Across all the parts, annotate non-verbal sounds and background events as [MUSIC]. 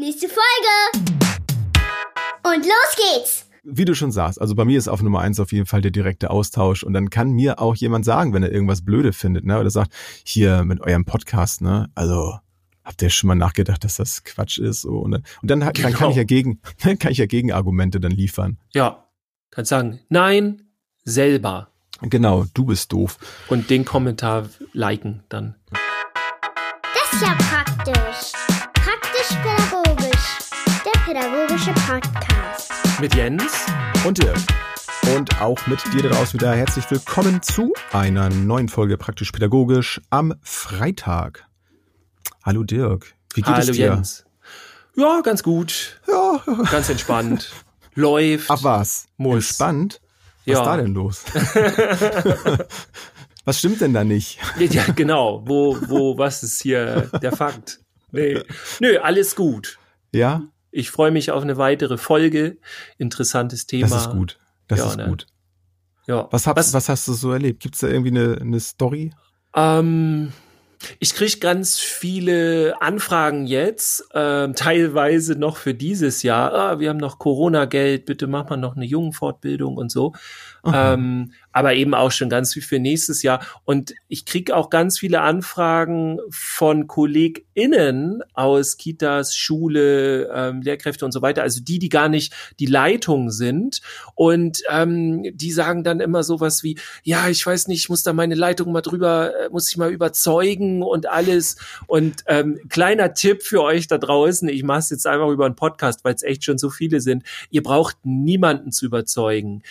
Nächste Folge! Und los geht's! wie du schon sagst, also bei mir ist auf Nummer eins auf jeden Fall der direkte Austausch und dann kann mir auch jemand sagen, wenn er irgendwas blöde findet, ne, oder sagt, hier mit eurem Podcast, ne, also habt ihr schon mal nachgedacht, dass das Quatsch ist, so, und dann, und dann, dann kann Genau. ich ja gegen, [LAUGHS] dann kann ich ja Gegenargumente dann liefern. Ja, kannst sagen, nein, selber. Genau, du bist doof. Und den Kommentar liken dann. Das ist ja praktisch. Pädagogische Podcast. Mit Jens. Und Dirk. Und auch mit dir daraus wieder herzlich willkommen zu einer neuen Folge Praktisch Pädagogisch am Freitag. Hallo Dirk, wie geht Hallo es dir? Jens. Ja, ganz gut. Ja, Ganz entspannt. [LAUGHS] Läuft. ach was, Muss. entspannt. Was Ja. ist da denn los? [LAUGHS] was stimmt denn da nicht? Ja, genau. Wo, wo, was ist hier der Fakt? Nee. Nö, alles gut. Ja, Ich freue mich auf eine weitere Folge. Interessantes Thema. das ist gut. Das Ja, ist ne? gut. Ja. Was, hast, was? hast du so erlebt? Gibt's da irgendwie eine, eine Story? Ähm, ich krieg ganz viele Anfragen jetzt, ähm, teilweise noch für dieses Jahr. Ah, wir haben noch Corona-Geld, bitte mach mal noch eine Jungenfortbildung und so. Aha. Ähm, aber eben auch schon ganz viel für nächstes Jahr. Und ich krieg auch ganz viele Anfragen von KollegInnen aus Kitas, Schule, ähm, Lehrkräfte und so weiter. Also die, die gar nicht die Leitung sind. Und ähm, die sagen dann immer sowas wie, ja, ich weiß nicht, ich muss da meine Leitung mal drüber, äh, muss ich mal überzeugen und alles. Und ähm, kleiner Tipp für euch da draußen, ich mache es jetzt einfach über einen Podcast, weil es echt schon so viele sind. Ihr braucht niemanden zu überzeugen.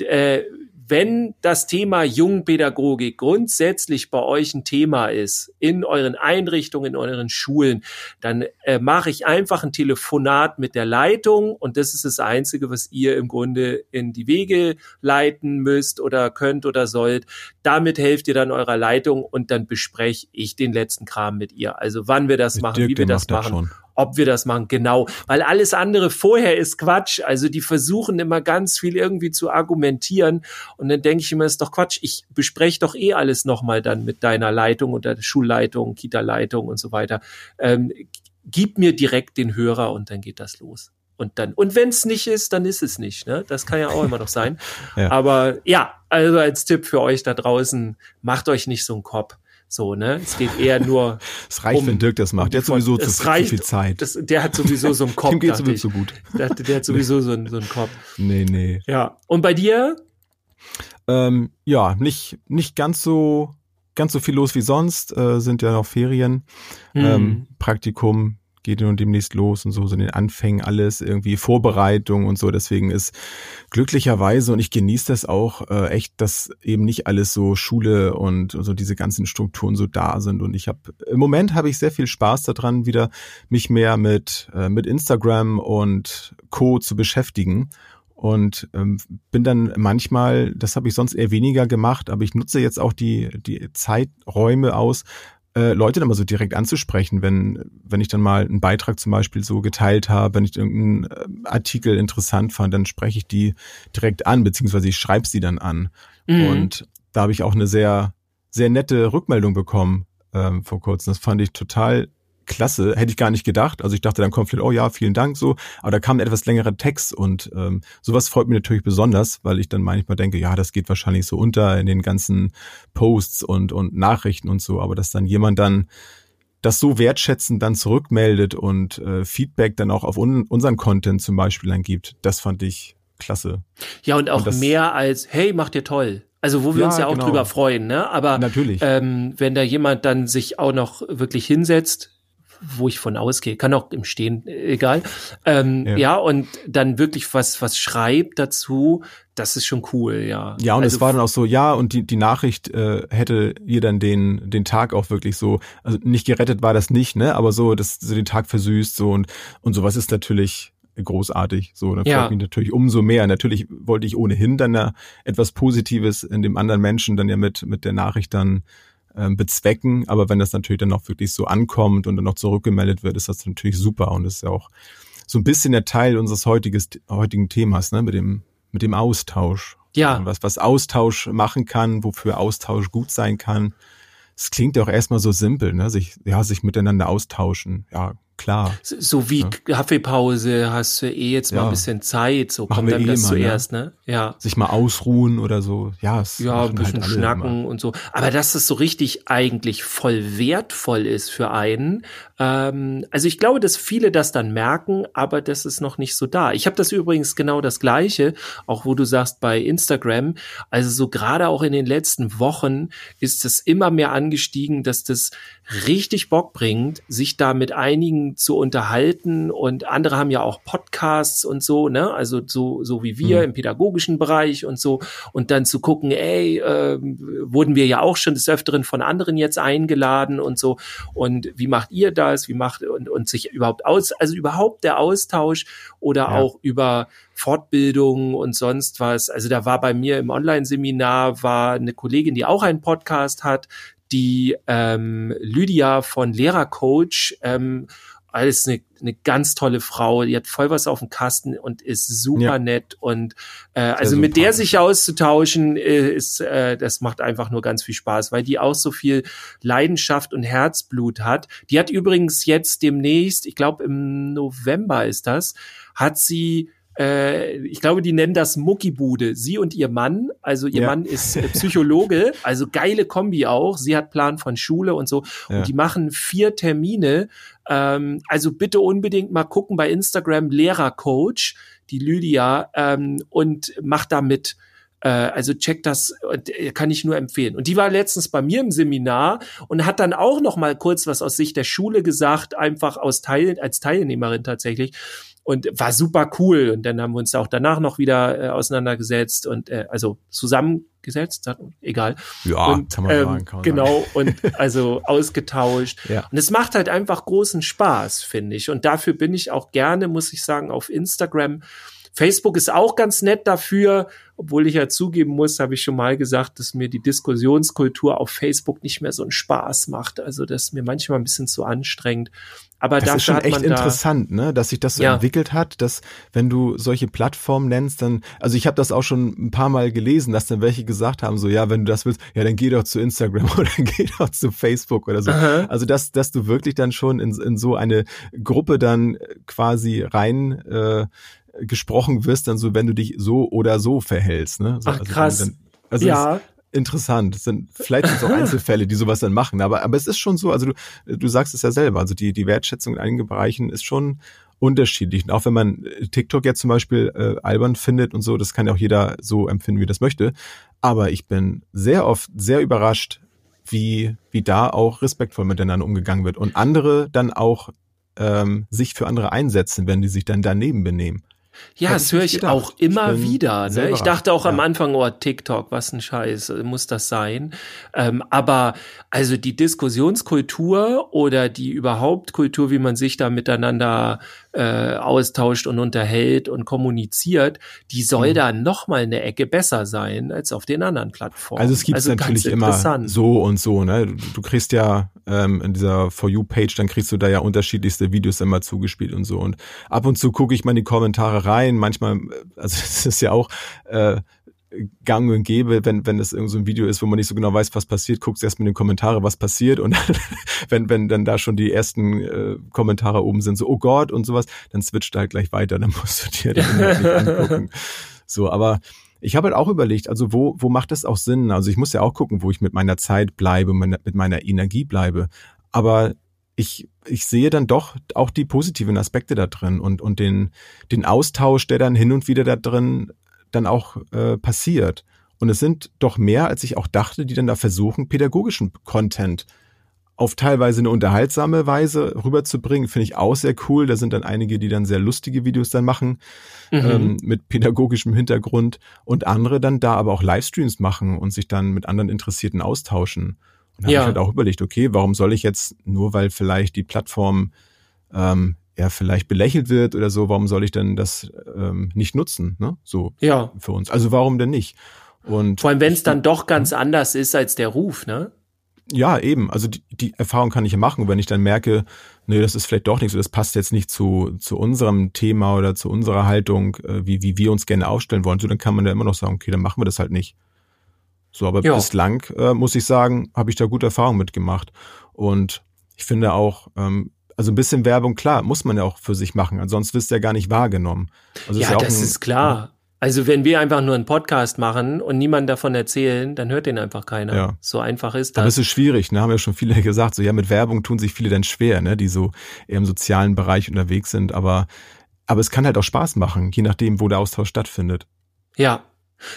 Äh, wenn das Thema Jungpädagogik grundsätzlich bei euch ein Thema ist, in euren Einrichtungen, in euren Schulen, dann äh, mache ich einfach ein Telefonat mit der Leitung und das ist das Einzige, was ihr im Grunde in die Wege leiten müsst oder könnt oder sollt. Damit helft ihr dann eurer Leitung und dann bespreche ich den letzten Kram mit ihr. Also wann wir das Mit machen, Dirk, wie wir das machen, schon. ob wir das machen, genau. Weil alles andere vorher ist Quatsch. Also die versuchen immer ganz viel irgendwie zu argumentieren. Und dann denke ich immer, ist doch Quatsch. Ich bespreche doch eh alles nochmal dann mit deiner Leitung oder der Schulleitung, Kita-Leitung und so weiter. Ähm, gib mir direkt den Hörer und dann geht das los. Und dann, und wenn es nicht ist, dann ist es nicht. Ne? Das kann ja auch immer noch sein. [LAUGHS] Ja. Aber ja, also als Tipp für euch da draußen, macht euch nicht so einen Kopf. So, ne? Es geht eher nur [LAUGHS] Es reicht, um- wenn Dirk das macht. Der hat sowieso zu, reicht, viel Zeit. Das, der hat sowieso so einen [LAUGHS] Kopf. Dem geht's dachte ich. sowieso gut. Der, hat- der hat sowieso so einen, so einen Kopf. Nee, nee. Ja. Und bei dir? Ähm, ja, nicht, nicht ganz so, ganz so viel los wie sonst, äh, sind ja noch Ferien. Hm. Ähm, Praktikum geht nun demnächst los und so, so in den Anfängen alles, irgendwie Vorbereitung und so. Deswegen ist glücklicherweise, und ich genieße das auch äh, echt, dass eben nicht alles so Schule und so diese ganzen Strukturen so da sind. Und ich habe, im Moment habe ich sehr viel Spaß daran, wieder mich mehr mit, äh, mit Instagram und Co. zu beschäftigen. Und ähm, bin dann manchmal, das habe ich sonst eher weniger gemacht, aber ich nutze jetzt auch die, die Zeiträume aus, äh, Leute dann mal so direkt anzusprechen, wenn, wenn ich dann mal einen Beitrag zum Beispiel so geteilt habe, wenn ich irgendeinen äh, Artikel interessant fand, dann spreche ich die direkt an, beziehungsweise ich schreibe sie dann an. Mhm. Und da habe ich auch eine sehr, sehr nette Rückmeldung bekommen ähm, vor kurzem. Das fand ich total klasse. Hätte ich gar nicht gedacht. Also ich dachte dann kommt vielleicht, oh ja, vielen Dank so. Aber da kam ein etwas längerer Text und ähm, sowas freut mich natürlich besonders, weil ich dann manchmal denke, ja, das geht wahrscheinlich so unter in den ganzen Posts und, und Nachrichten und so. Aber dass dann jemand dann das so wertschätzend dann zurückmeldet und äh, Feedback dann auch auf un unseren Content zum Beispiel dann gibt, das fand ich klasse. ja, und auch und mehr als, hey, macht ihr toll. Also wo wir Ja, uns ja auch genau. drüber freuen, ne? Aber Natürlich. ähm, wenn da jemand dann sich auch noch wirklich hinsetzt, wo ich von ausgehe, kann auch im Stehen, äh, egal. Ähm, ja. Ja. und dann wirklich was, was schreibt dazu, das ist schon cool, ja. Ja, und also, es war dann auch so, ja, und die, die Nachricht äh, hätte ihr dann den, den Tag auch wirklich so, also nicht gerettet war das nicht, ne, aber so, das so den Tag versüßt, so und, und sowas ist natürlich großartig. So, dann Ja. freut mich natürlich umso mehr. Natürlich wollte ich ohnehin dann ja etwas Positives in dem anderen Menschen dann ja mit, mit der Nachricht dann ähm, bezwecken, aber wenn das natürlich dann auch wirklich so ankommt und dann noch zurückgemeldet wird, ist das natürlich super und das ist ja auch so ein bisschen der Teil unseres heutiges, heutigen Themas, ne, mit dem, mit dem Austausch. Ja. Was, was Austausch machen kann, wofür Austausch gut sein kann. Es klingt ja auch erstmal so simpel, ne? Sich, ja, sich miteinander austauschen. Ja, klar. So wie ja. Kaffeepause hast du eh jetzt mal ein bisschen Zeit, so Machen kommt dann eh das mal, zuerst, ne? Ja. Sich mal ausruhen oder so. Ja, es ja ein bisschen halt schnacken immer. und so. Aber dass es so richtig eigentlich voll wertvoll ist für einen. Ähm, also ich glaube, dass viele das dann merken, aber das ist noch nicht so da. Ich habe das übrigens genau das Gleiche, auch wo du sagst bei Instagram. Also so gerade auch in den letzten Wochen ist es immer mehr angestiegen, dass das richtig Bock bringt, sich da mit einigen zu unterhalten und andere haben ja auch Podcasts und so, ne? Also so so wie wir mhm. im pädagogischen Bereich und so und dann zu gucken, ey, äh, wurden wir ja auch schon des öfteren von anderen jetzt eingeladen und so und wie macht ihr das? Wie macht und und sich überhaupt aus, also überhaupt der Austausch oder ja. auch über Fortbildungen und sonst was. Also da war bei mir im Online-Seminar war eine Kollegin, die auch einen Podcast hat, die ähm, Lydia von Lehrercoach, ähm, alles eine, eine ganz tolle Frau, die hat voll was auf dem Kasten und ist super ja. nett und äh, also mit der sich auszutauschen äh, ist äh, das macht einfach nur ganz viel Spaß, weil die auch so viel Leidenschaft und Herzblut hat. Die hat übrigens jetzt demnächst, ich glaube im November ist das, hat sie äh, ich glaube, die nennen das Muckibude. Sie und ihr Mann, also ihr ja. Mann ist äh, Psychologe, [LAUGHS] also geile Kombi auch. Sie hat Plan von Schule und so. Ja. Und die machen vier Termine. Ähm, also bitte unbedingt mal gucken bei Instagram Lehrercoach, die Lydia, ähm, und macht da mit. Äh, also check das, äh, kann ich nur empfehlen. Und die war letztens bei mir im Seminar und hat dann auch noch mal kurz was aus Sicht der Schule gesagt, einfach aus Teil, als Teilnehmerin tatsächlich und war super cool. Und dann haben wir uns auch danach noch wieder äh, auseinandergesetzt und äh, also zusammengesetzt, egal. Ja, und, kann man ähm, sagen, kann genau und [LAUGHS] also ausgetauscht. Ja. Und es macht halt einfach großen Spaß, finde ich. Und dafür bin ich auch gerne, muss ich sagen, auf Instagram. Facebook ist auch ganz nett dafür, obwohl ich ja zugeben muss, habe ich schon mal gesagt, dass mir die Diskussionskultur auf Facebook nicht mehr so einen Spaß macht. Also das ist mir manchmal ein bisschen zu anstrengend. Aber das ist schon echt interessant, ne, dass sich das so ja. entwickelt hat, dass wenn du solche Plattformen nennst, dann, also ich habe das auch schon ein paar Mal gelesen, dass dann welche gesagt haben, so ja, wenn du das willst, ja, dann geh doch zu Instagram [LAUGHS] oder geh doch zu Facebook oder so. Aha. Also dass, dass du wirklich dann schon in, in so eine Gruppe dann quasi rein äh, gesprochen wirst, dann so, wenn du dich so oder so verhältst, ne? So, Ach also krass. Dann, also ja interessant. Es sind vielleicht sind es [LAUGHS] auch Einzelfälle, die sowas dann machen, aber aber es ist schon so. Also du du sagst es ja selber. Also die die Wertschätzung in einigen Bereichen ist schon unterschiedlich. Und auch wenn man äh, TikTok jetzt zum Beispiel äh, albern findet und so, das kann ja auch jeder so empfinden, wie das möchte. Aber ich bin sehr oft sehr überrascht, wie wie da auch respektvoll miteinander umgegangen wird und andere dann auch ähm, sich für andere einsetzen, wenn die sich dann daneben benehmen. Ja, das höre ich gedacht. auch immer ich wieder. Ne? Ich dachte auch ja. am Anfang, oh, TikTok, was ein Scheiß, muss das sein? Ähm, aber also die Diskussionskultur oder die überhaupt Kultur, wie man sich da miteinander äh, austauscht und unterhält und kommuniziert, die soll mhm. da noch mal eine Ecke besser sein als auf den anderen Plattformen. Also es gibt also natürlich immer so und so. Ne? Du, du kriegst ja ähm, in dieser For You Page, dann kriegst du da ja unterschiedlichste Videos immer zugespielt und so. Und ab und zu gucke ich mal in die Kommentare rein. Manchmal, äh, also [LAUGHS] es ist ja auch äh, gang und gäbe, wenn, wenn es irgend so ein Video ist, wo man nicht so genau weiß, was passiert, guckst erst mit den Kommentare, was passiert und [LAUGHS] wenn, wenn dann da schon die ersten äh, Kommentare oben sind, so, oh Gott und sowas, dann switcht halt gleich weiter, dann musst du dir das nicht angucken. [LAUGHS] So, aber ich habe halt auch überlegt, also wo, wo macht das auch Sinn? Also ich muss ja auch gucken, wo ich mit meiner Zeit bleibe, mit meiner Energie bleibe. Aber ich, ich sehe dann doch auch die positiven Aspekte da drin und, und den, den Austausch, der dann hin und wieder da drin dann auch äh, passiert. Und es sind doch mehr, als ich auch dachte, die dann da versuchen, pädagogischen Content auf teilweise eine unterhaltsame Weise rüberzubringen, finde ich auch sehr cool. Da sind dann einige, die dann sehr lustige Videos dann machen, mhm. ähm, mit pädagogischem Hintergrund und andere dann da aber auch Livestreams machen und sich dann mit anderen Interessierten austauschen. Da ja. habe ich halt auch überlegt, okay, warum soll ich jetzt, nur weil vielleicht die Plattform ähm, ja vielleicht belächelt wird oder so, warum soll ich denn das ähm, nicht nutzen, ne? So ja. für uns. Also warum denn nicht? Und vor allem, wenn es dann doch ganz anders ist als der Ruf, ne? Ja, eben. Also die, die Erfahrung kann ich ja machen, wenn ich dann merke, nee, das ist vielleicht doch nicht so, das passt jetzt nicht zu, zu unserem Thema oder zu unserer Haltung, äh, wie, wie wir uns gerne aufstellen wollen, so dann kann man ja immer noch sagen, okay, dann machen wir das halt nicht. So, aber ja. bislang, äh, muss ich sagen, habe ich da gute Erfahrungen mitgemacht. Und ich finde auch, ähm, also ein bisschen Werbung, klar, muss man ja auch für sich machen, ansonsten wirst du ja gar nicht wahrgenommen. Also ja, ist ja das ein, ist klar. Also wenn wir einfach nur einen Podcast machen und niemand davon erzählen, dann hört den einfach keiner. Ja. So einfach ist Aber das. es ist schwierig, ne? haben ja schon viele [LAUGHS] gesagt, so ja, mit Werbung tun sich viele dann schwer, ne? die so eher im sozialen Bereich unterwegs sind, aber, aber es kann halt auch Spaß machen, je nachdem, wo der Austausch stattfindet. Ja,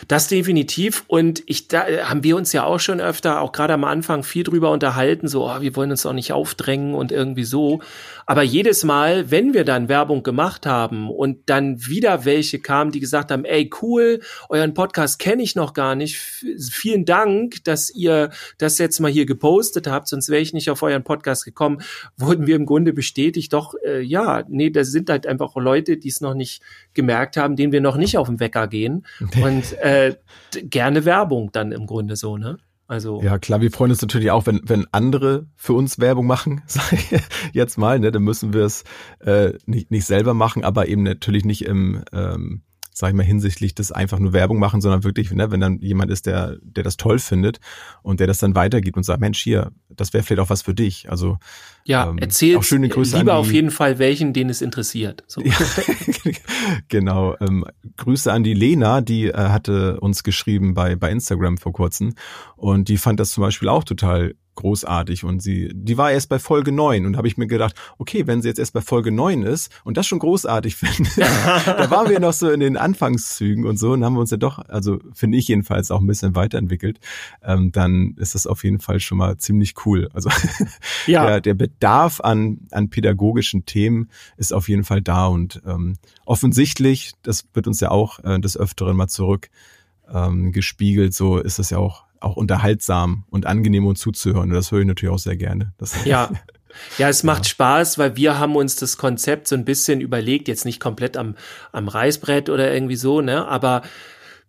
das definitiv. Und ich, da äh, haben wir uns ja auch schon öfter, auch gerade am Anfang, viel drüber unterhalten, so, oh, wir wollen uns auch nicht aufdrängen und irgendwie so. Aber jedes Mal, wenn wir dann Werbung gemacht haben und dann wieder welche kamen, die gesagt haben, ey, cool, euren Podcast kenne ich noch gar nicht. Vielen Dank, dass ihr das jetzt mal hier gepostet habt, sonst wäre ich nicht auf euren Podcast gekommen, wurden wir im Grunde bestätigt, doch, äh, ja, nee, das sind halt einfach Leute, die es noch nicht gemerkt haben, denen wir noch nicht auf den Wecker gehen. [LAUGHS] Und äh, gerne Werbung dann im Grunde so, ne? Also ja klar, wir freuen uns natürlich auch, wenn wenn andere für uns Werbung machen, [LAUGHS] sag ich jetzt mal, ne, dann müssen wir es äh, nicht nicht selber machen, aber eben natürlich nicht im ähm, sag ich mal, hinsichtlich des einfach nur Werbung machen, sondern wirklich, ne, wenn dann jemand ist, der, der das toll findet und der das dann weitergibt und sagt, Mensch, hier, das wäre vielleicht auch was für dich. Also ja, ähm, erzählt auch schöne Grüße lieber an die, auf jeden Fall welchen, den es interessiert. So. Ja, [LAUGHS] genau. Ähm, Grüße an die Lena, die äh, hatte uns geschrieben bei, bei Instagram vor kurzem und die fand das zum Beispiel auch total großartig und sie, die war erst bei Folge neun und habe ich mir gedacht, okay, wenn sie jetzt erst bei Folge neun ist und das schon großartig [LAUGHS] findet, da waren wir noch so in den Anfangszügen und so und haben wir uns ja doch, also finde ich jedenfalls auch ein bisschen weiterentwickelt, ähm, dann ist das auf jeden Fall schon mal ziemlich cool. Also [LAUGHS] Ja. der, der Bedarf an, an pädagogischen Themen ist auf jeden Fall da und ähm, offensichtlich, das wird uns ja auch äh, des Öfteren mal zurück ähm, gespiegelt, so ist es ja auch auch unterhaltsam und angenehm uns zuzuhören. Und das höre ich natürlich auch sehr gerne. Das, [LAUGHS] Ja. Ja, es macht Spaß, weil wir haben uns das Konzept so ein bisschen überlegt, jetzt nicht komplett am, am Reißbrett oder irgendwie so, ne, aber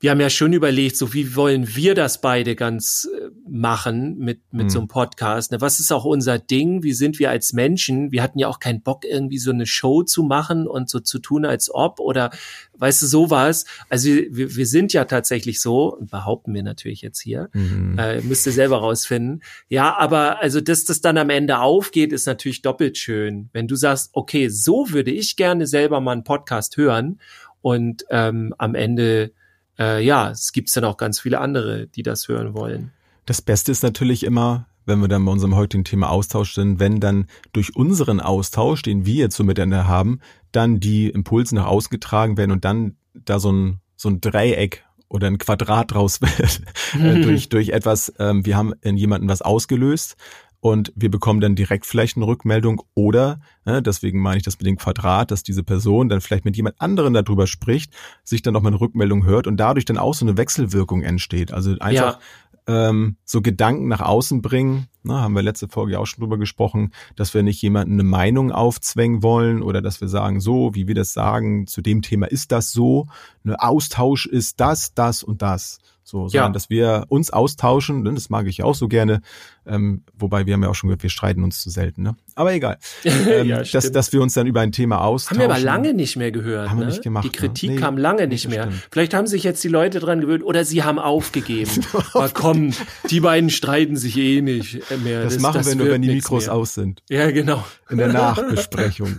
wir haben ja schon überlegt, so wie wollen wir das beide ganz äh, machen mit, mit Mhm. so einem Podcast, ne? Was ist auch unser Ding? Wie sind wir als Menschen? Wir hatten ja auch keinen Bock, irgendwie so eine Show zu machen und so zu tun, als ob oder weißt du, sowas. Also wir, wir sind ja tatsächlich so, behaupten wir natürlich jetzt hier, Mhm. äh, müsst ihr selber rausfinden. Ja, aber also, dass das dann am Ende aufgeht, ist natürlich doppelt schön. Wenn du sagst, okay, so würde ich gerne selber mal einen Podcast hören und ähm, am Ende, äh, ja, es gibt dann auch ganz viele andere, die das hören wollen. Das Beste ist natürlich immer, wenn wir dann bei unserem heutigen Thema Austausch sind, wenn dann durch unseren Austausch, den wir jetzt so miteinander haben, dann die Impulse nach außen getragen werden und dann da so ein, so ein Dreieck oder ein Quadrat draus [LAUGHS] wird äh, [LAUGHS] durch, durch etwas, ähm, wir haben in jemanden was ausgelöst und wir bekommen dann direkt vielleicht eine Rückmeldung oder, äh, deswegen meine ich das mit dem Quadrat, dass diese Person dann vielleicht mit jemand anderen darüber spricht, sich dann nochmal eine Rückmeldung hört und dadurch dann auch so eine Wechselwirkung entsteht. Also einfach ähm, so Gedanken nach außen bringen. Na, haben wir letzte Folge ja auch schon drüber gesprochen, dass wir nicht jemanden eine Meinung aufzwängen wollen oder dass wir sagen, so wie wir das sagen, zu dem Thema ist das so, eine Austausch ist das, das und das. So, sondern Ja. dass wir uns austauschen, ne, das mag ich auch so gerne, ähm, wobei wir haben ja auch schon gehört, wir streiten uns zu selten, ne? Aber egal. [LAUGHS] Ähm, Ja, dass, dass wir uns dann über ein Thema austauschen. Haben wir aber lange nicht mehr gehört. Haben wir ne? nicht gemacht, Die Kritik ne? Nee, kam lange nicht das mehr. stimmt. Vielleicht haben sich jetzt die Leute dran gewöhnt oder sie haben aufgegeben. [LAUGHS] Aber komm, die beiden streiten sich eh nicht mehr. Das, machen wir nur, wenn die Mikros mehr. aus sind. Ja, genau. In der [LAUGHS] Nachbesprechung.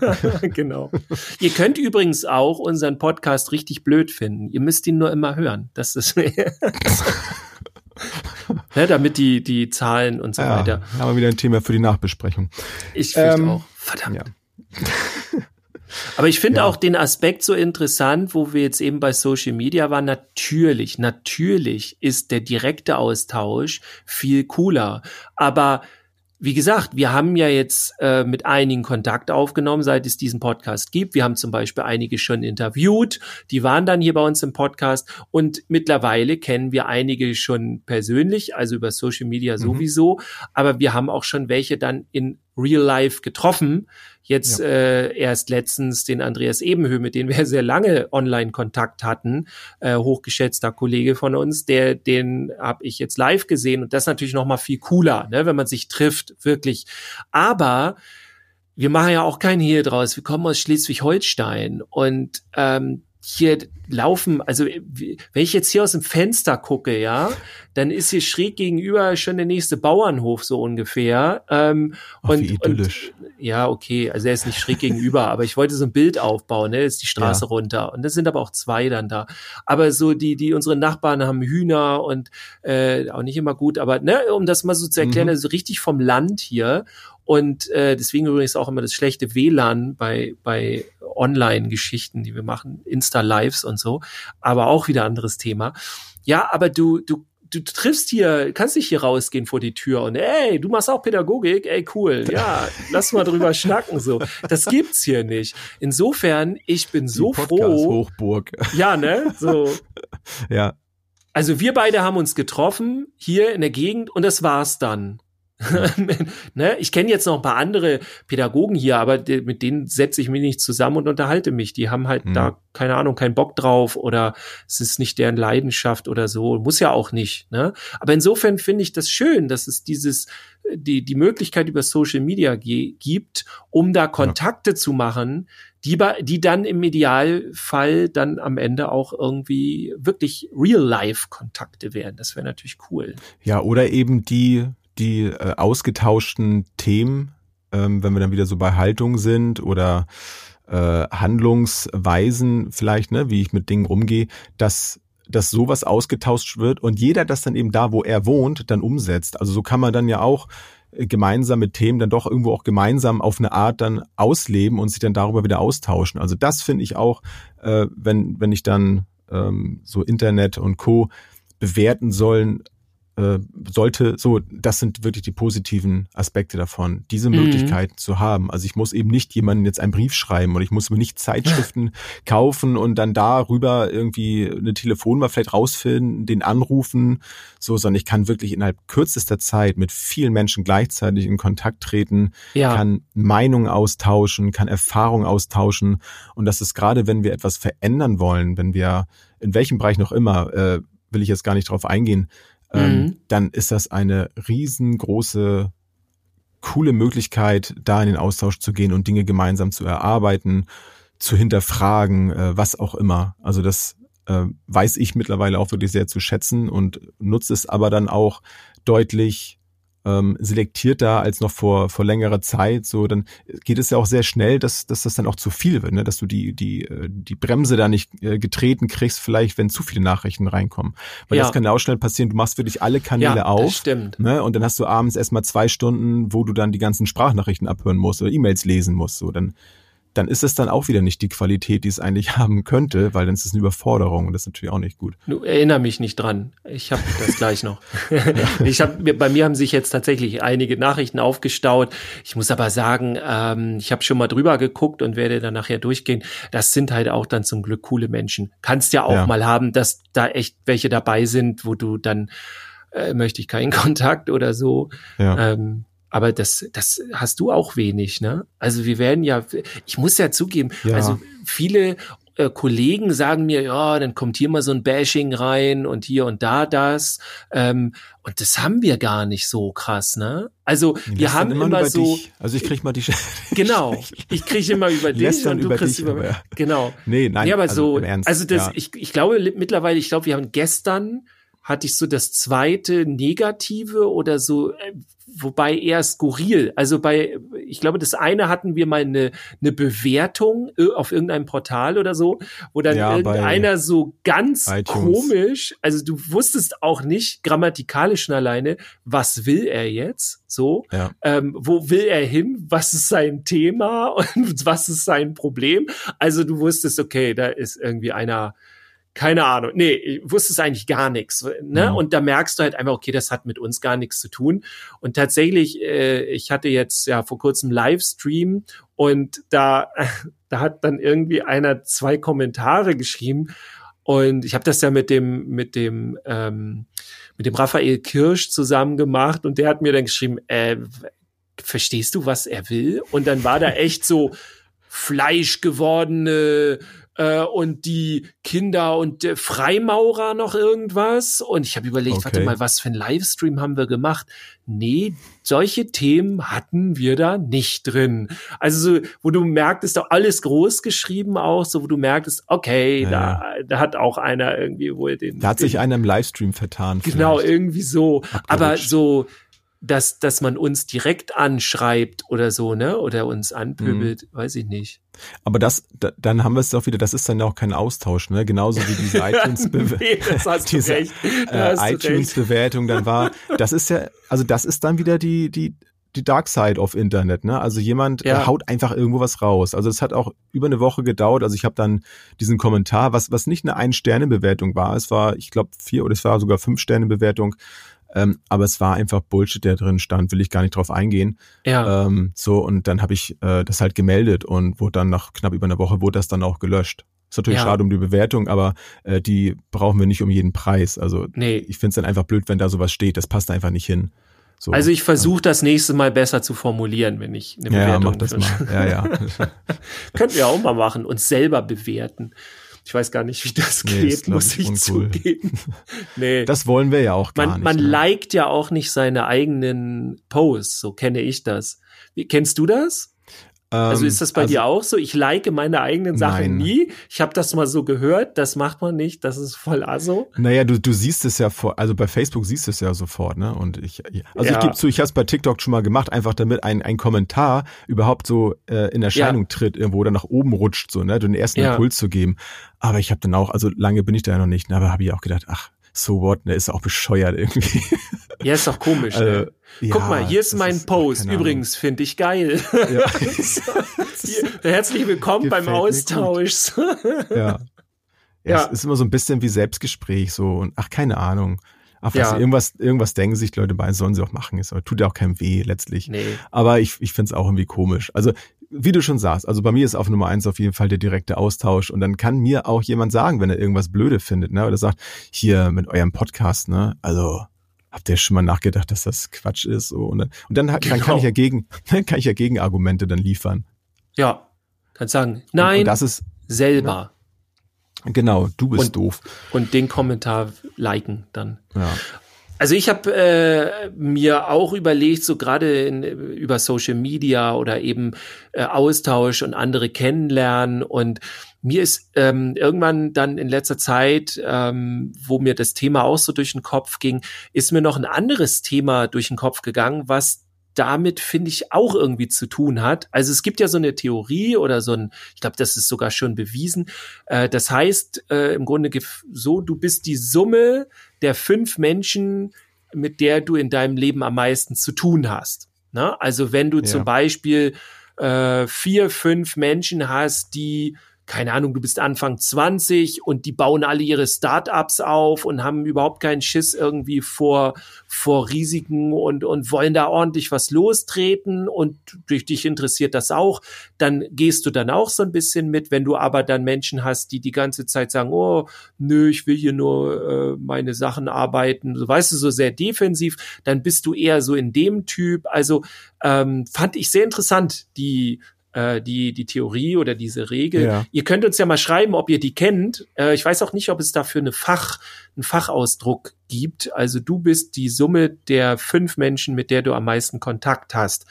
genau. Ihr könnt übrigens auch unseren Podcast richtig blöd finden. Ihr müsst ihn nur immer hören. Das ist ne, damit die die Zahlen und so ja, weiter. haben wir wieder ein Thema für die Nachbesprechung. Ich fürchte Ähm, auch. Verdammt. Ja. [LAUGHS] Aber ich finde Ja. auch den Aspekt so interessant, wo wir jetzt eben bei Social Media waren. Natürlich, natürlich ist der direkte Austausch viel cooler. Aber wie gesagt, wir haben ja jetzt äh, mit einigen Kontakt aufgenommen, seit es diesen Podcast gibt. Wir haben zum Beispiel einige schon interviewt, die waren dann hier bei uns im Podcast. Und mittlerweile kennen wir einige schon persönlich, also über Social Media sowieso, aber wir haben auch schon welche dann in Real Life getroffen. Jetzt äh, erst letztens den Andreas Ebenhö, mit dem wir [LAUGHS] sehr lange Online-Kontakt hatten, äh, hochgeschätzter Kollege von uns, der den habe ich jetzt live gesehen und das ist natürlich noch mal viel cooler, ne, wenn man sich trifft, wirklich. Aber wir machen ja auch kein Hehl draus. Wir kommen aus Schleswig-Holstein und ähm, hier laufen, also wenn ich jetzt hier aus dem Fenster gucke, ja, dann ist hier schräg gegenüber schon der nächste Bauernhof so ungefähr. Ähm, Ach, und, wie idyllisch. und ja, okay, also er ist nicht schräg gegenüber, aber ich wollte so ein Bild aufbauen, ne, ist die Straße Ja. runter und das sind aber auch zwei dann da. Aber so die, die unsere Nachbarn haben Hühner und äh, auch nicht immer gut, aber ne, um das mal so zu erklären, Mhm. also richtig vom Land hier und äh, deswegen übrigens auch immer das schlechte WLAN bei, bei Online-Geschichten, die wir machen, Insta-Lives und so, aber auch wieder anderes Thema. Ja, aber du, du, du triffst hier, kannst nicht hier rausgehen vor die Tür und ey, du machst auch Pädagogik, ey, cool, ja, [LAUGHS] lass mal drüber schnacken, so. Das gibt's hier nicht. Insofern, ich bin so Die froh. Podcast-Hochburg. Ja, ne, so. [LAUGHS] ja. Also wir beide haben uns getroffen hier in der Gegend und das war's dann. [LAUGHS] ne? Ich kenne jetzt noch ein paar andere Pädagogen hier, aber die, mit denen setze ich mich nicht zusammen und unterhalte mich. Die haben halt Mhm. da, keine Ahnung, keinen Bock drauf oder es ist nicht deren Leidenschaft oder so. Muss ja auch nicht. Ne? Aber insofern finde ich das schön, dass es dieses, die, die Möglichkeit über Social Media gibt, um da Kontakte zu machen, die, die dann im Idealfall dann am Ende auch irgendwie wirklich Real-Life-Kontakte werden. Das wäre natürlich cool. Ja, oder eben die, die äh, ausgetauschten Themen, ähm, wenn wir dann wieder so bei Haltung sind oder äh, Handlungsweisen vielleicht, ne, wie ich mit Dingen umgehe, dass dass sowas ausgetauscht wird und jeder das dann eben da, wo er wohnt, dann umsetzt. Also so kann man dann ja auch äh, gemeinsame Themen dann doch irgendwo auch gemeinsam auf eine Art dann ausleben und sich dann darüber wieder austauschen. Also das finde ich auch, äh, wenn, wenn ich dann ähm, so Internet und Co. bewerten sollen, äh, sollte, so, das sind wirklich die positiven Aspekte davon, diese Mhm. Möglichkeit zu haben. Also ich muss eben nicht jemandem jetzt einen Brief schreiben oder ich muss mir nicht Zeitschriften [LAUGHS] kaufen und dann darüber irgendwie eine Telefonnummer vielleicht rausfinden, den anrufen, so, sondern ich kann wirklich innerhalb kürzester Zeit mit vielen Menschen gleichzeitig in Kontakt treten, Ja. kann Meinungen austauschen, kann Erfahrungen austauschen. Und das ist gerade, wenn wir etwas verändern wollen, wenn wir in welchem Bereich noch immer, äh, will ich jetzt gar nicht drauf eingehen, Mhm. dann ist das eine riesengroße, coole Möglichkeit, da in den Austausch zu gehen und Dinge gemeinsam zu erarbeiten, zu hinterfragen, äh, was auch immer. Also das äh, weiß ich mittlerweile auch wirklich sehr zu schätzen und nutze es aber dann auch deutlich ähm, selektierter als noch vor vor längerer Zeit. So dann geht es ja auch sehr schnell, dass dass das dann auch zu viel wird, ne? dass du die die äh, die Bremse da nicht äh, getreten kriegst, vielleicht wenn zu viele Nachrichten reinkommen. Weil Ja. das kann ja auch schnell passieren. Du machst wirklich alle Kanäle ja, das auf. stimmt. Ne? Und dann hast du abends erstmal zwei Stunden, wo du dann die ganzen Sprachnachrichten abhören musst oder E-Mails lesen musst. So, dann, dann ist es dann auch wieder nicht die Qualität, die es eigentlich [LAUGHS] haben könnte, weil dann ist es eine Überforderung und das ist natürlich auch nicht gut. Du erinnere mich nicht dran. Ich habe das [LAUGHS] gleich noch. [LAUGHS] ich hab, bei mir haben sich jetzt tatsächlich einige Nachrichten aufgestaut. Ich muss aber sagen, ähm, ich habe schon mal drüber geguckt und werde dann nachher durchgehen. Das sind halt auch dann zum Glück coole Menschen. Kannst ja auch Ja. mal haben, dass da echt welche dabei sind, wo du dann äh, möchte ich keinen Kontakt oder so. Ja. Ähm, aber das, das hast du auch wenig, ne? Also wir werden ja, ich muss ja zugeben, Ja. also viele äh, Kollegen sagen mir, ja, dann kommt hier mal so ein Bashing rein und hier und da das. Ähm, und das haben wir gar nicht so krass, ne? Also wir haben immer über so, Dich. Also ich krieg mal die [LAUGHS] genau, ich kriege immer über dich Lästern und du über kriegst dich, über, aber- genau. Nee, nein. ja, aber also so, Ernst, also das, ja. ich, ich glaube mittlerweile, ich glaube, wir haben gestern hatte ich so das zweite Negative oder so, äh, wobei eher skurril. Also bei, ich glaube, das eine hatten wir mal eine, eine Bewertung äh, auf irgendeinem Portal oder so, wo dann Ja, irgendeiner so ganz iTunes. komisch, also du wusstest auch nicht grammatikalisch alleine, was will er jetzt? So, Ja. ähm, wo will er hin? Was ist sein Thema [LAUGHS] und was ist sein Problem? Also du wusstest, okay, da ist irgendwie einer, keine Ahnung, nee, ich wusste es eigentlich gar nichts. Ne? Mhm. Und da merkst du halt einfach, okay, das hat mit uns gar nichts zu tun. Und tatsächlich, äh, ich hatte jetzt ja vor kurzem Livestream und da, [LAUGHS] da hat dann irgendwie einer zwei Kommentare geschrieben. Und ich habe das ja mit dem, mit dem, ähm, mit dem Raphael Kirsch zusammen gemacht und der hat mir dann geschrieben, äh, verstehst du, was er will? Und dann war da echt so fleischgewordene äh, und die Kinder und äh, Freimaurer noch irgendwas. Und ich habe überlegt, Okay. warte mal, was für ein Livestream haben wir gemacht? Nee, solche Themen hatten wir da nicht drin. Also, so, wo du merktest, da alles groß geschrieben auch, so wo du merktest, okay, Ja, da, da hat auch einer irgendwie wohl den. Da hat sich einer im Livestream vertan. Genau, vielleicht. irgendwie so. Aber Abgerutscht. so, dass, dass man uns direkt anschreibt oder so, ne? Oder uns anpöbelt, Mhm. weiß ich nicht. Aber das, da, dann haben wir es doch wieder, das ist dann auch kein Austausch, ne? Genauso wie diese [LAUGHS] iTunes nee, das hast du [LAUGHS] diese, recht. Da äh, iTunes-Bewertung dann war, das ist ja, also das ist dann wieder die, die, die Dark Side of Internet, ne? Also jemand Ja. haut einfach irgendwo was raus. Also es hat auch über eine Woche gedauert. Also ich habe dann diesen Kommentar, was, was nicht eine Ein-Sterne-Bewertung war, es war, ich glaube, vier oder es war sogar Fünf-Sterne-Bewertung. Ähm, aber es war einfach Bullshit, der drin stand, will ich gar nicht drauf eingehen. Ja, Ähm, so, und dann habe ich äh, das halt gemeldet und wurde dann nach knapp über einer Woche wurde das dann auch gelöscht. Ist natürlich Ja. schade um die Bewertung, aber äh, die brauchen wir nicht um jeden Preis. Also nee. ich finde es dann einfach blöd, wenn da sowas steht. Das passt einfach nicht hin. So. Also ich versuche das nächste Mal besser zu formulieren, wenn ich eine ja, ja, Bewertung mach das mal. [LAUGHS] Ja, ja. Könnten wir auch mal machen, uns selber bewerten. Ich weiß gar nicht, wie das Nee, geht, ist, muss ich, ich zugeben. [LAUGHS] Nee. Das wollen wir ja auch gar man nicht. man ne? liked ja auch nicht seine eigenen Posts, so kenne ich das. Wie, kennst du das? Also Ähm, ist das bei also, dir auch so? Ich like meine eigenen Sachen Nein. nie. Ich habe das mal so gehört, das macht man nicht, das ist voll aso. Naja, du, du siehst es ja vor, also bei Facebook siehst du es ja sofort, ne? Und ich, also Ja. ich gebe zu, ich habe es bei TikTok schon mal gemacht, einfach damit ein, ein Kommentar überhaupt so äh, in Erscheinung tritt, irgendwo oder nach oben rutscht, so, ne? Den ersten Ja. Impuls zu geben. Aber ich habe dann auch, also lange bin ich da ja noch nicht, ne? aber habe ich auch gedacht, ach, so what, ne? Ist auch bescheuert irgendwie. Ja, ist doch komisch. Äh, ne? Guck ja, mal, hier ist mein ach, Post. Übrigens, finde ich geil. Ja. [LAUGHS] [LAUGHS] Herzlich willkommen beim Austausch. ja. ja. [LAUGHS] Ja. Es ist immer so ein bisschen wie Selbstgespräch, so und ach, keine Ahnung. Ach, was, Ja. irgendwas, irgendwas denken sich Leute bei, sollen sie auch machen. Ist, aber tut ja auch keinem weh letztlich. nee. Aber ich, ich finde es auch irgendwie komisch. Also, wie du schon sagst, also bei mir ist auf Nummer eins auf jeden Fall der direkte Austausch. Und dann kann mir auch jemand sagen, wenn er irgendwas blöde findet, ne? Oder sagt, hier mit eurem Podcast, ne? Also, habt ihr schon mal nachgedacht, dass das Quatsch ist? So, und dann, und dann, dann kann Genau. ich ja gegen, dann kann ich ja Gegenargumente [LAUGHS] dann liefern. Ja, kannst sagen, Und, nein, und das ist, selber. genau, du bist Und- doof. Und den Kommentar liken dann. Ja. Also ich habe äh, mir auch überlegt, so gerade über Social Media oder eben äh, Austausch und andere kennenlernen und mir ist ähm, irgendwann dann in letzter Zeit, ähm, wo mir das Thema auch so durch den Kopf ging, ist mir noch ein anderes Thema durch den Kopf gegangen, was damit finde ich auch irgendwie zu tun hat. Also es gibt ja so eine Theorie oder so ein, ich glaube, das ist sogar schon bewiesen. Äh, das heißt äh, im Grunde so, du bist die Summe der fünf Menschen, mit der du in deinem Leben am meisten zu tun hast. Ne? Also wenn du Ja. zum Beispiel äh, vier, fünf Menschen hast, die keine Ahnung, du bist Anfang 20 und die bauen alle ihre Startups auf und haben überhaupt keinen Schiss irgendwie vor, vor Risiken und, und wollen da ordentlich was lostreten und durch dich interessiert das auch, dann gehst du dann auch so ein bisschen mit. Wenn du aber dann Menschen hast, die die ganze Zeit sagen, oh, nö, ich will hier nur äh, meine Sachen arbeiten, so weißt du, so sehr defensiv, dann bist du eher so in dem Typ. Also ähm, fand ich sehr interessant, die äh, die, die Theorie oder diese Regel. Ja. Ihr könnt uns ja mal schreiben, ob ihr die kennt. Äh, ich weiß auch nicht, ob es dafür eine Fach, einen Fachausdruck gibt. Also du bist die Summe der fünf Menschen, mit der du am meisten Kontakt hast.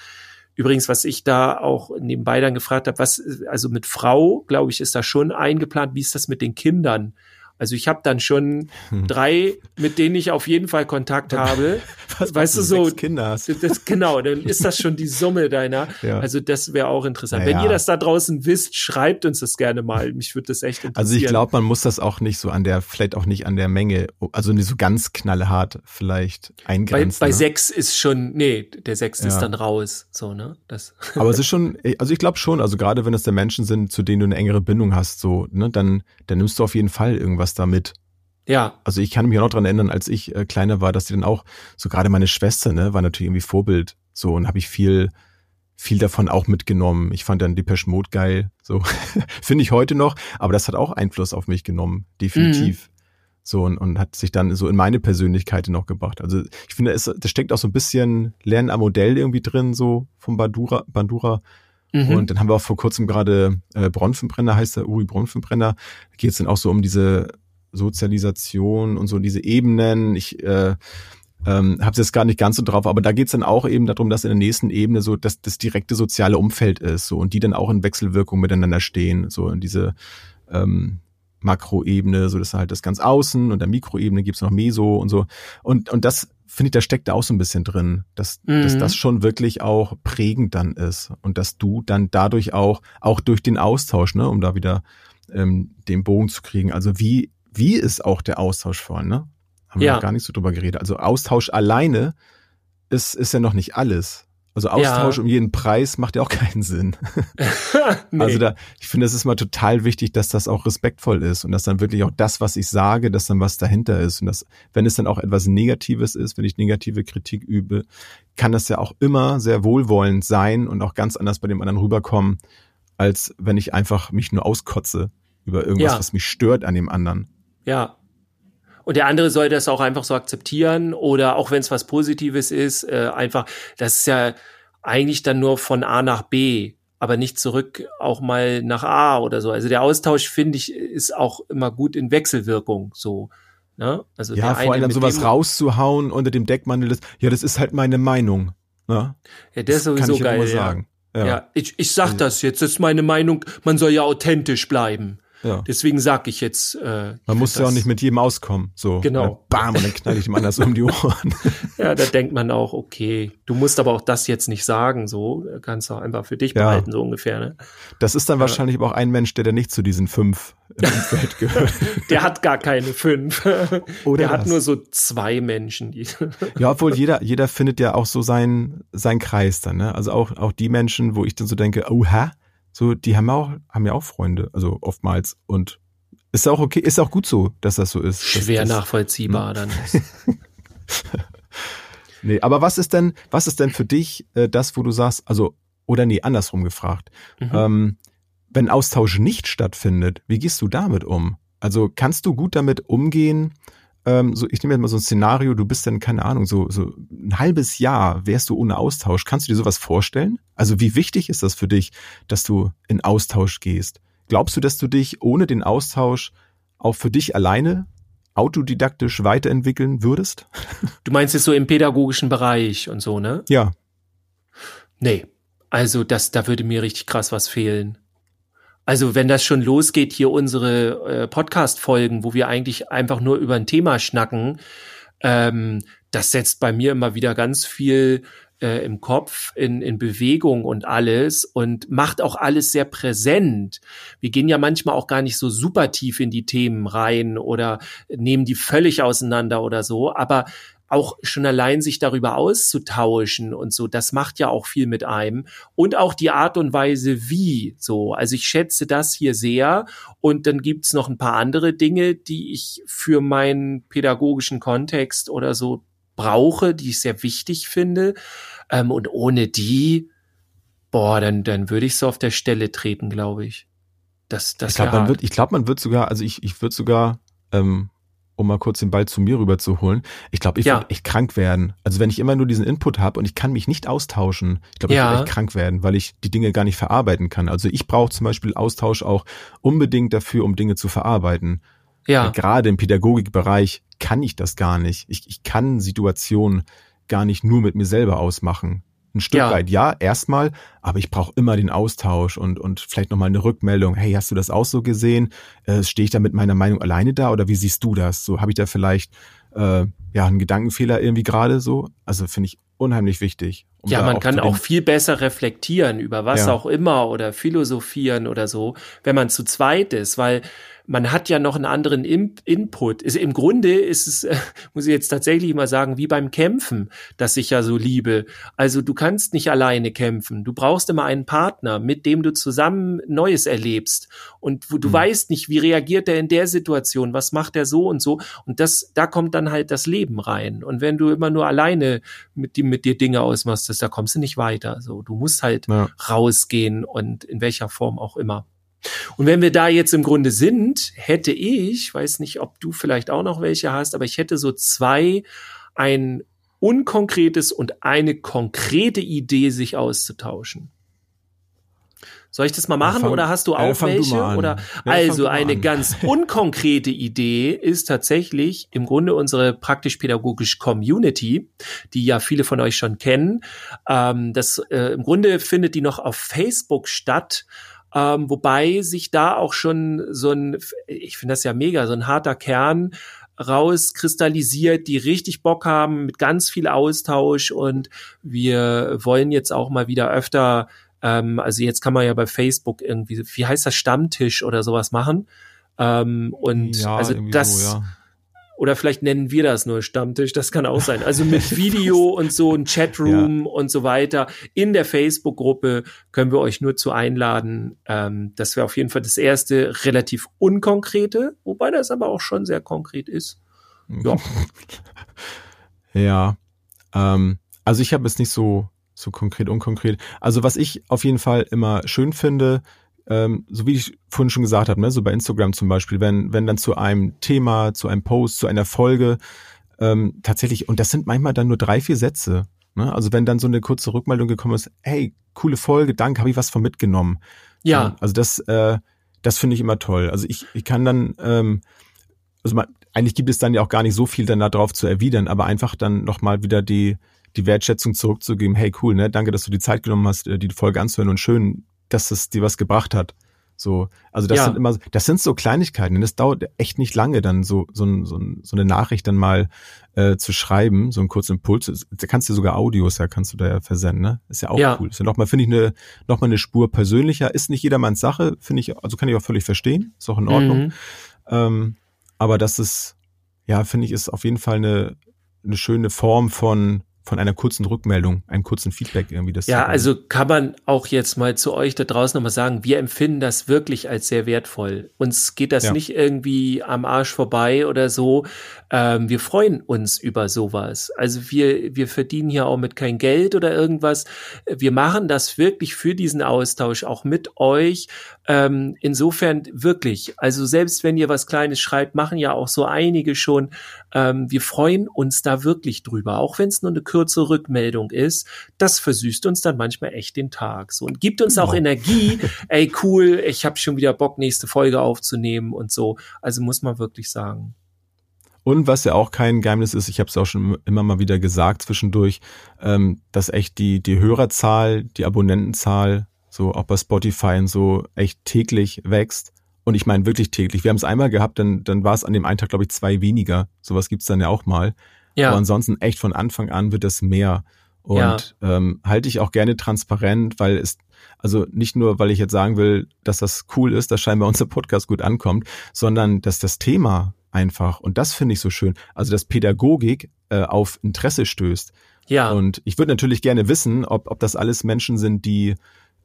Übrigens, was ich da auch nebenbei dann gefragt habe, was, also mit Frau, glaube ich, ist da schon eingeplant. Wie ist das mit den Kindern? Also ich habe dann schon Hm. drei, mit denen ich auf jeden Fall Kontakt habe. [LAUGHS] Was, Weißt du, so- sechs Kinder hast. Das, genau, dann ist das schon die Summe deiner. [LAUGHS] Ja. Also das wäre auch interessant. Ja, Wenn ihr das da draußen wisst, schreibt uns das gerne mal. Mich würde das echt interessieren. Also ich glaube, man muss das auch nicht so an der, vielleicht auch nicht an der Menge, also nicht so ganz knallhart vielleicht bei, eingrenzen. bei ne? sechs ist schon, nee, der sechs ist Ja. dann raus. So, ne? Das, [LAUGHS] Aber es ist schon, also ich glaube schon, also gerade wenn es der Menschen sind, zu denen du eine engere Bindung hast, so, ne, dann, dann nimmst du auf jeden Fall irgendwas da mit. ja, Also ich kann mich auch noch dran erinnern, als ich äh, kleiner war, dass die dann auch, so gerade meine Schwester, ne, war natürlich irgendwie Vorbild, so, und habe ich viel, viel davon auch mitgenommen. Ich fand dann Depeche Mode geil, so, [LAUGHS] finde ich heute noch, aber das hat auch Einfluss auf mich genommen, definitiv. So, und, und hat sich dann so in meine Persönlichkeit noch gebracht. Also ich finde, es, da steckt auch so ein bisschen Lernen am Modell irgendwie drin, so vom Bandura, Bandura. Mhm. Und dann haben wir auch vor kurzem gerade äh, Bronfenbrenner, heißt der Uri Bronfenbrenner. Da geht es dann auch so um diese Sozialisation und so diese Ebenen. Ich äh, ähm, habe es jetzt gar nicht ganz so drauf, aber da geht es dann auch eben darum, dass in der nächsten Ebene so dass das direkte soziale Umfeld ist so und die dann auch in Wechselwirkung miteinander stehen, so in diese ähm, Makroebene, so das halt das ganz außen und der Mikroebene gibt's noch Meso und so. Und, und das finde ich, da steckt da auch so ein bisschen drin, dass, mhm. dass das schon wirklich auch prägend dann ist und dass du dann dadurch auch, auch durch den Austausch, ne, um da wieder ähm, den Bogen zu kriegen, also wie, wie ist auch der Austausch vorhin, ne? Haben ja. wir gar nicht so drüber geredet. Also Austausch alleine ist, ist ja noch nicht alles. Also Austausch ja. um jeden Preis macht ja auch [LAUGHS] keinen Sinn. [LAUGHS] nee. Also da, ich finde, es ist mal total wichtig, dass das auch respektvoll ist und dass dann wirklich auch das, was ich sage, dass dann was dahinter ist und dass, wenn es dann auch etwas Negatives ist, wenn ich negative Kritik übe, kann das ja auch immer sehr wohlwollend sein und auch ganz anders bei dem anderen rüberkommen, als wenn ich einfach mich nur auskotze über irgendwas, ja. was mich stört an dem anderen. Ja, und der andere soll das auch einfach so akzeptieren oder auch wenn es was Positives ist, äh, einfach, das ist ja eigentlich dann nur von A nach B, aber nicht zurück auch mal nach A oder so. Also der Austausch, finde ich, ist auch immer gut in Wechselwirkung so. Ne? Also ja, vor allem sowas rauszuhauen unter dem Deckmantel des, ja, das ist halt meine Meinung. Ne? Ja, der ist sowieso geil. Ja. Sagen. Ja. ja, ich, ich sag das jetzt, das ist meine Meinung, man soll ja authentisch bleiben. Ja. Deswegen sage ich jetzt. Äh, Man muss ja auch nicht mit jedem auskommen. So. Genau. Bam, und dann knall ich dem anders um die [LAUGHS] Ohren. ja, da denkt man auch, okay, du musst aber auch das jetzt nicht sagen, so. Kannst du einfach für dich behalten, so ungefähr. Ne? Das ist dann ja. wahrscheinlich auch ein Mensch, der, der nicht zu diesen fünf im [LAUGHS] Umfeld gehört. der hat gar keine fünf. [LAUGHS] Oder der was? hat nur so zwei Menschen. Die ja, obwohl jeder, jeder findet ja auch so seinen, seinen Kreis dann, ne? Also auch, auch die Menschen, wo ich dann so denke, oh, hä? So, die haben auch, haben ja auch Freunde, also oftmals. Und ist auch okay, ist auch gut so, dass das so ist. Schwer das, nachvollziehbar dann. [LAUGHS] [LAUGHS] nee, aber was ist denn, was ist denn für dich äh, das, wo du sagst, also, oder nee, andersrum gefragt, mhm. ähm, wenn Austausch nicht stattfindet, wie gehst du damit um? Also kannst du gut damit umgehen, ähm, so, ich nehme jetzt mal so ein Szenario, du bist dann, keine Ahnung, so, so ein halbes Jahr wärst du ohne Austausch. Kannst du dir sowas vorstellen? Also wie wichtig ist das für dich, dass du in Austausch gehst? Glaubst du, dass du dich ohne den Austausch auch für dich alleine autodidaktisch weiterentwickeln würdest? [LAUGHS] Du meinst jetzt so im pädagogischen Bereich und so, ne? Ja. Nee. Also das, da würde mir richtig krass was fehlen. Also wenn das schon losgeht, hier unsere äh, Podcast-Folgen, wo wir eigentlich einfach nur über ein Thema schnacken, ähm, das setzt bei mir immer wieder ganz viel äh, im Kopf, in, in Bewegung und alles und macht auch alles sehr präsent. Wir gehen ja manchmal auch gar nicht so super tief in die Themen rein oder nehmen die völlig auseinander oder so, aber auch schon allein sich darüber auszutauschen und so, das macht ja auch viel mit einem und auch die Art und Weise, wie so. Also ich schätze das hier sehr und dann gibt's noch ein paar andere Dinge, die ich für meinen pädagogischen Kontext oder so brauche, die ich sehr wichtig finde ähm, und ohne die, boah, dann, dann würde ich so auf der Stelle treten, glaube ich. Das, das ich glaube, man wird, ich glaube, man wird sogar, also ich, ich würde sogar ähm, um mal kurz den Ball zu mir rüber zu holen. Ich glaube, ich ja. würde echt krank werden. Also wenn ich immer nur diesen Input habe und ich kann mich nicht austauschen, ich glaube, ich ja. würde echt krank werden, weil ich die Dinge gar nicht verarbeiten kann. Also ich brauche zum Beispiel Austausch auch unbedingt dafür, um Dinge zu verarbeiten. Ja. Gerade im Pädagogikbereich kann ich das gar nicht. Ich, ich kann Situationen gar nicht nur mit mir selber ausmachen. Ein Stück ja. weit ja, erstmal, aber ich brauche immer den Austausch und, und vielleicht nochmal eine Rückmeldung. Hey, hast du das auch so gesehen? Äh, Stehe ich da mit meiner Meinung alleine da oder wie siehst du das? So habe ich da vielleicht äh, ja einen Gedankenfehler irgendwie gerade so? Also finde ich unheimlich wichtig. Um ja, man kann auch viel besser reflektieren über was ja. auch immer oder philosophieren oder so, wenn man zu zweit ist, weil man hat ja noch einen anderen In Input. Ist, Im Grunde ist es, äh, [LAUGHS] muss ich jetzt tatsächlich mal sagen, wie beim Kämpfen, das ich ja so liebe. Also du kannst nicht alleine kämpfen. Du brauchst immer einen Partner, mit dem du zusammen Neues erlebst. Und wo du mhm. weißt nicht, wie reagiert er in der Situation, was macht er so und so. Und das, da kommt dann halt das Leben rein. Und wenn du immer nur alleine mit, die, mit dir Dinge ausmachst, da kommst du nicht weiter. So, du musst halt ja. rausgehen und in welcher Form auch immer. Und wenn wir da jetzt im Grunde sind, hätte ich, weiß nicht, ob du vielleicht auch noch welche hast, aber ich hätte so zwei, ein unkonkretes und eine konkrete Idee, sich auszutauschen. Soll ich das mal machen fang- oder hast du auch du welche? an. Oder Ja, also du eine an. ganz [LAUGHS] unkonkrete Idee ist tatsächlich im Grunde unsere praktisch-pädagogische Community, die ja viele von euch schon kennen. Ähm, das äh, im Grunde findet die noch auf Facebook statt. Ähm, wobei sich da auch schon so ein, ich finde das ja mega, so ein harter Kern rauskristallisiert, die richtig Bock haben mit ganz viel Austausch und wir wollen jetzt auch mal wieder öfter, ähm, also jetzt kann man ja bei Facebook irgendwie, wie heißt das, Stammtisch oder sowas machen. Ähm, und ja, also das, so, ja. Oder vielleicht nennen wir das nur Stammtisch, das kann auch sein. Also mit [LAUGHS] Video und so ein Chatroom und so weiter. In der Facebook-Gruppe können wir euch nur zu einladen. Ähm, das wäre auf jeden Fall das erste relativ unkonkrete, wobei das aber auch schon sehr konkret ist. Ja. [LAUGHS] Ja, ähm, also ich habe es nicht so so konkret, unkonkret. Also was ich auf jeden Fall immer schön finde, ähm, so wie ich vorhin schon gesagt habe, ne, so bei Instagram zum Beispiel, wenn wenn dann zu einem Thema, zu einem Post, zu einer Folge ähm, tatsächlich und das sind manchmal dann nur drei vier Sätze. Ne? Also wenn dann so eine kurze Rückmeldung gekommen ist, hey, coole Folge, danke, habe ich was von mitgenommen. Ja, So, also das, äh, das finde ich immer toll. Also ich, ich kann dann, ähm, also man, eigentlich gibt es dann ja auch gar nicht so viel dann darauf zu erwidern, aber einfach dann nochmal wieder die, die Wertschätzung zurückzugeben. Hey, cool, ne? Danke, dass du die Zeit genommen hast, äh, die Folge anzuhören und schön, dass es dir was gebracht hat. So, also das Ja. sind immer, das sind so Kleinigkeiten. Das dauert echt nicht lange, dann so so, ein, so, ein, so eine Nachricht dann mal äh, zu schreiben, so einen kurzen Impuls. Da kannst du sogar Audios, ja, kannst du da ja versenden, ne? Ist ja auch Ja. cool. Ist ja nochmal, finde ich, eine noch mal eine Spur persönlicher. Ist nicht jedermanns Sache, finde ich. Also kann ich auch völlig verstehen. Ist auch in Ordnung. Mhm. Ähm, aber das ist, ja, finde ich, ist auf jeden Fall eine, eine schöne Form von, von einer kurzen Rückmeldung, einem kurzen Feedback irgendwie. Das Ja, also kann man auch jetzt mal zu euch da draußen nochmal sagen, wir empfinden das wirklich als sehr wertvoll. Uns geht das Ja. nicht irgendwie am Arsch vorbei oder so. Ähm, wir freuen uns über sowas. Also wir, wir verdienen hier auch mit kein Geld oder irgendwas. Wir machen das wirklich für diesen Austausch, auch mit euch. Ähm, insofern wirklich, also selbst wenn ihr was Kleines schreibt, machen ja auch so einige schon. Ähm, wir freuen uns da wirklich drüber, auch wenn es nur eine kurze Rückmeldung ist. Das versüßt uns dann manchmal echt den Tag. So und gibt uns auch Genau. Energie. [LAUGHS] Ey, cool, ich habe schon wieder Bock, nächste Folge aufzunehmen und so. Also muss man wirklich sagen. Und was ja auch kein Geheimnis ist, ich habe es auch schon immer mal wieder gesagt zwischendurch, ähm, dass echt die, die Hörerzahl, die Abonnentenzahl, so auch bei Spotify und so, echt täglich wächst. Und ich meine wirklich täglich. Wir haben es einmal gehabt, dann, dann war es an dem einen Tag, glaube ich, zwei weniger. Sowas gibt's dann ja auch mal. Ja, Aber ansonsten echt von Anfang an wird das mehr. Und ähm, halte ich auch gerne transparent, weil es, also nicht nur, weil ich jetzt sagen will, dass das cool ist, dass scheinbar unser Podcast gut ankommt, sondern dass das Thema einfach, und das finde ich so schön, also dass Pädagogik äh, auf Interesse stößt. ja, Und ich würde natürlich gerne wissen, ob, ob das alles Menschen sind, die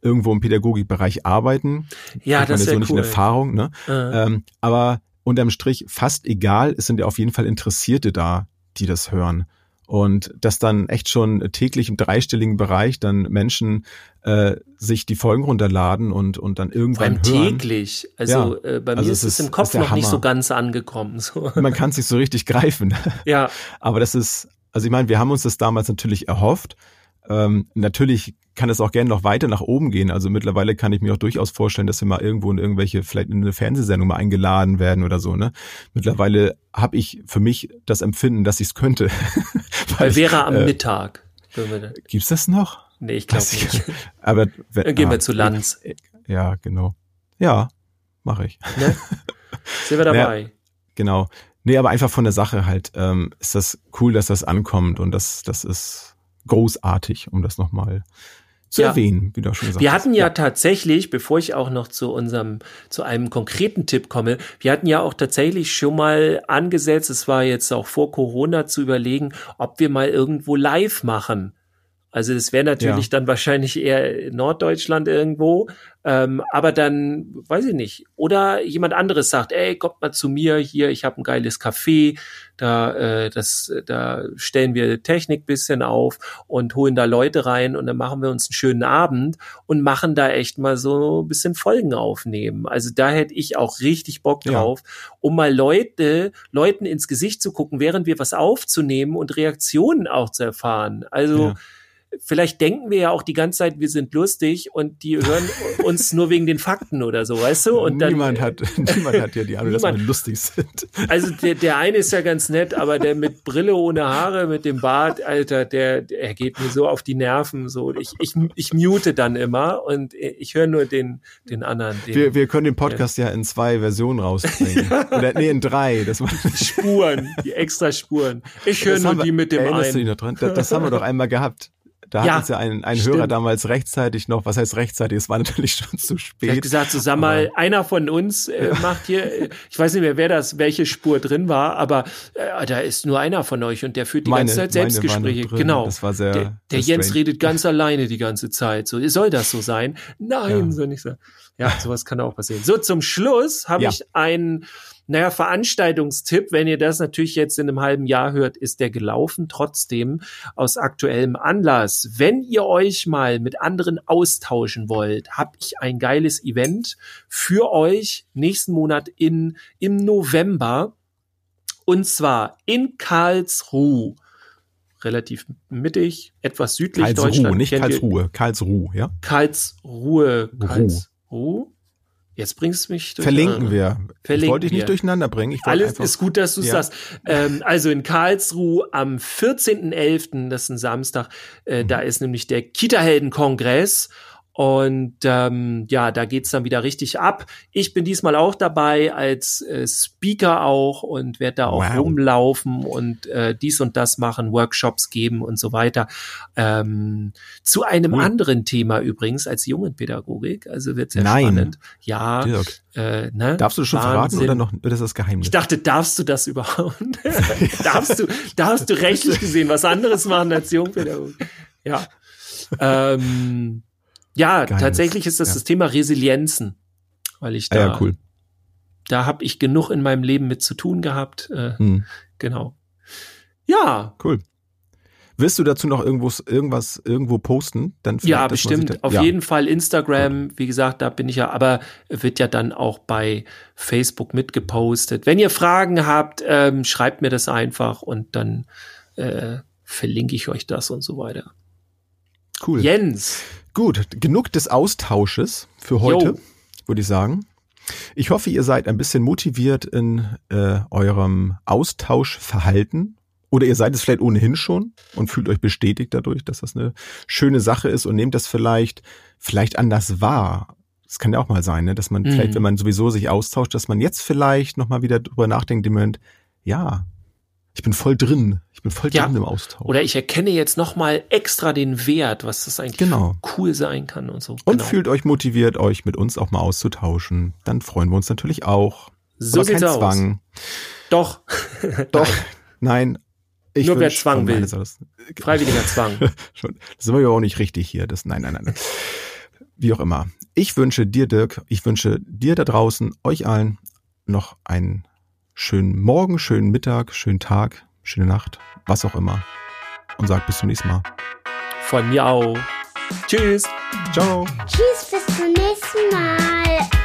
irgendwo im Pädagogikbereich arbeiten. ja, das meine, so wäre nicht cool. in Erfahrung, ne? Äh, Ähm, aber unterm Strich fast egal, es sind ja auf jeden Fall Interessierte da, die das hören. Und dass dann echt schon täglich im dreistelligen Bereich dann Menschen äh, sich die Folgen runterladen und, und dann irgendwann allem hören. täglich. Also äh, bei Also mir ist es ist- im Kopf ist noch nicht Hammer. so ganz angekommen. So. [LAUGHS] Man kann es nicht so richtig greifen. Ja, Aber das ist, also ich meine, wir haben uns das damals natürlich erhofft. Ähm, natürlich kann es auch gerne noch weiter nach oben gehen. Also mittlerweile kann ich mir auch durchaus vorstellen, dass wir mal irgendwo in irgendwelche, vielleicht in eine Fernsehsendung mal eingeladen werden oder so. Ne? Mittlerweile habe ich für mich das Empfinden, dass [LAUGHS] ich es könnte. weil wäre am äh, Mittag. Gibt's das noch? Nee, ich glaube nicht. Aber wenn, Dann gehen ah, wir zu Lanz. Ja, genau. Ja, mache ich. Ne? Sind wir [LAUGHS] dabei? Genau. Nee, aber einfach von der Sache halt, ähm, ist das cool, dass das ankommt und das, das ist großartig, um das nochmal zu Ja. erwähnen, wie du schon gesagt Wir hatten ja, tatsächlich, bevor ich auch noch zu unserem, zu einem konkreten Tipp komme, wir hatten ja auch tatsächlich schon mal angesetzt, es war jetzt auch vor Corona zu überlegen, ob wir mal irgendwo live machen. Also das wäre natürlich Ja. dann wahrscheinlich eher in Norddeutschland irgendwo, ähm, aber dann weiß ich nicht. Oder jemand anderes sagt, ey, kommt mal zu mir hier, ich habe ein geiles Café, da äh, das, da stellen wir Technik bisschen auf und holen da Leute rein und dann machen wir uns einen schönen Abend und machen da echt mal so ein bisschen Folgen aufnehmen. Also da hätte ich auch richtig Bock Ja. drauf, um mal Leute, Leuten ins Gesicht zu gucken, während wir was aufzunehmen und Reaktionen auch zu erfahren. Also Ja. Vielleicht denken wir ja auch die ganze Zeit, wir sind lustig und die hören [LAUGHS] uns nur wegen den Fakten oder so, weißt du? Und dann, niemand hat, niemand hat ja die Ahnung, dass wir lustig sind. Also der, der eine ist ja ganz nett, aber der mit Brille ohne Haare, mit dem Bart, Alter, der, der geht mir so auf die Nerven. So, ich, ich, ich mute dann immer und ich höre nur den, den anderen. Den, wir, wir können den Podcast ja, in zwei Versionen rausbringen. [LAUGHS] Oder nee, in drei. Das Spuren, die extra Spuren. Ich höre nur wir, die mit dem einen. Du dich noch dran? Das, das haben wir doch einmal gehabt. Da ja, hat uns ja ein, ein Hörer damals rechtzeitig noch, was heißt rechtzeitig, es war natürlich [LAUGHS] schon zu spät. Er hat gesagt, so, sag mal, einer von uns äh, macht hier, ich weiß nicht mehr, wer das, welche Spur drin war, aber äh, da ist nur einer von euch und der führt die meine, ganze Zeit Selbstgespräche. Genau. Das war sehr. Der, der Jens strange. redet ganz [LAUGHS] alleine die ganze Zeit. So, soll das so sein? Nein, ja. so nicht so. Ja, sowas kann auch passieren. So, zum Schluss habe ja. ich einen naja, Veranstaltungstipp, wenn ihr das natürlich jetzt in einem halben Jahr hört, ist der gelaufen. Trotzdem aus aktuellem Anlass. Wenn ihr euch mal mit anderen austauschen wollt, habe ich ein geiles Event für euch nächsten Monat in, im November. Und zwar in Karlsruhe relativ mittig, etwas südlich Karlsruhe, Deutschland. nicht Karlsruhe, Karlsruhe, ja? Karlsruhe, Karlsruhe. Jetzt bringst du mich durch. Verlinken wir. Verlinken ich wollte dich nicht durcheinander bringen. Ich Alles einfach, ist gut, dass du ja. sagst. Ähm, also in Karlsruhe am 14.11., das ist ein Samstag, äh, mhm. da ist nämlich der Kita-Helden-Kongress und ähm, ja, da geht's dann wieder richtig ab. Ich bin diesmal auch dabei als äh, Speaker auch und werde da auch wow. rumlaufen und äh, dies und das machen, Workshops geben und so weiter. Ähm, zu einem cool. anderen Thema übrigens als Jungenpädagogik. Also wird sehr Nein. spannend. Ja. Äh, ne? Darfst du schon Wahnsinn. verraten oder noch wird das das Geheimnis? Ich dachte, darfst du das überhaupt? [LAUGHS] [LAUGHS] darfst du, darfst du rechtlich gesehen was anderes machen als Jungpädagogik? Ja. Ähm, ja, Geheimnis. tatsächlich ist das ja. das Thema Resilienzen, weil ich da, ah, ja, cool. da habe ich genug in meinem Leben mit zu tun gehabt. Äh, hm. Genau. Ja. Cool. Willst du dazu noch irgendwo, irgendwas irgendwo posten? Dann ja, bestimmt. Da, Auf ja. jeden Fall Instagram. Wie gesagt, da bin ich ja, aber wird ja dann auch bei Facebook mitgepostet. Wenn ihr Fragen habt, ähm, schreibt mir das einfach und dann äh, verlinke ich euch das und so weiter. Cool. Jens. Gut, genug des Austausches für heute, würde ich sagen. Ich hoffe, ihr seid ein bisschen motiviert in äh, eurem Austauschverhalten. Oder ihr seid es vielleicht ohnehin schon und fühlt euch bestätigt dadurch, dass das eine schöne Sache ist und nehmt das vielleicht, vielleicht anders wahr. Das kann ja auch mal sein, ne? dass man mhm. vielleicht, wenn man sowieso sich austauscht, dass man jetzt vielleicht nochmal wieder drüber nachdenkt, im Moment, ja, ich bin voll drin. Ich bin voll ja. drin im Austausch. Oder ich erkenne jetzt nochmal extra den Wert, was das eigentlich genau. cool sein kann und so. Und genau. fühlt euch motiviert, euch mit uns auch mal auszutauschen. Dann freuen wir uns natürlich auch. So Aber kein aus. Zwang. Doch. [LAUGHS] Doch. Nein. Ich Nur wer Zwang will. Freiwilliger Zwang. [LAUGHS] Schon. Das sind wir ja auch nicht richtig hier. Das, nein, nein, nein. Wie auch immer. Ich wünsche dir, Dirk, ich wünsche dir da draußen, euch allen noch einen schönen Morgen, schönen Mittag, schönen Tag, schöne Nacht, was auch immer. Und sag bis zum nächsten Mal. Von mir auch. Tschüss. Ciao. Tschüss, bis zum nächsten Mal.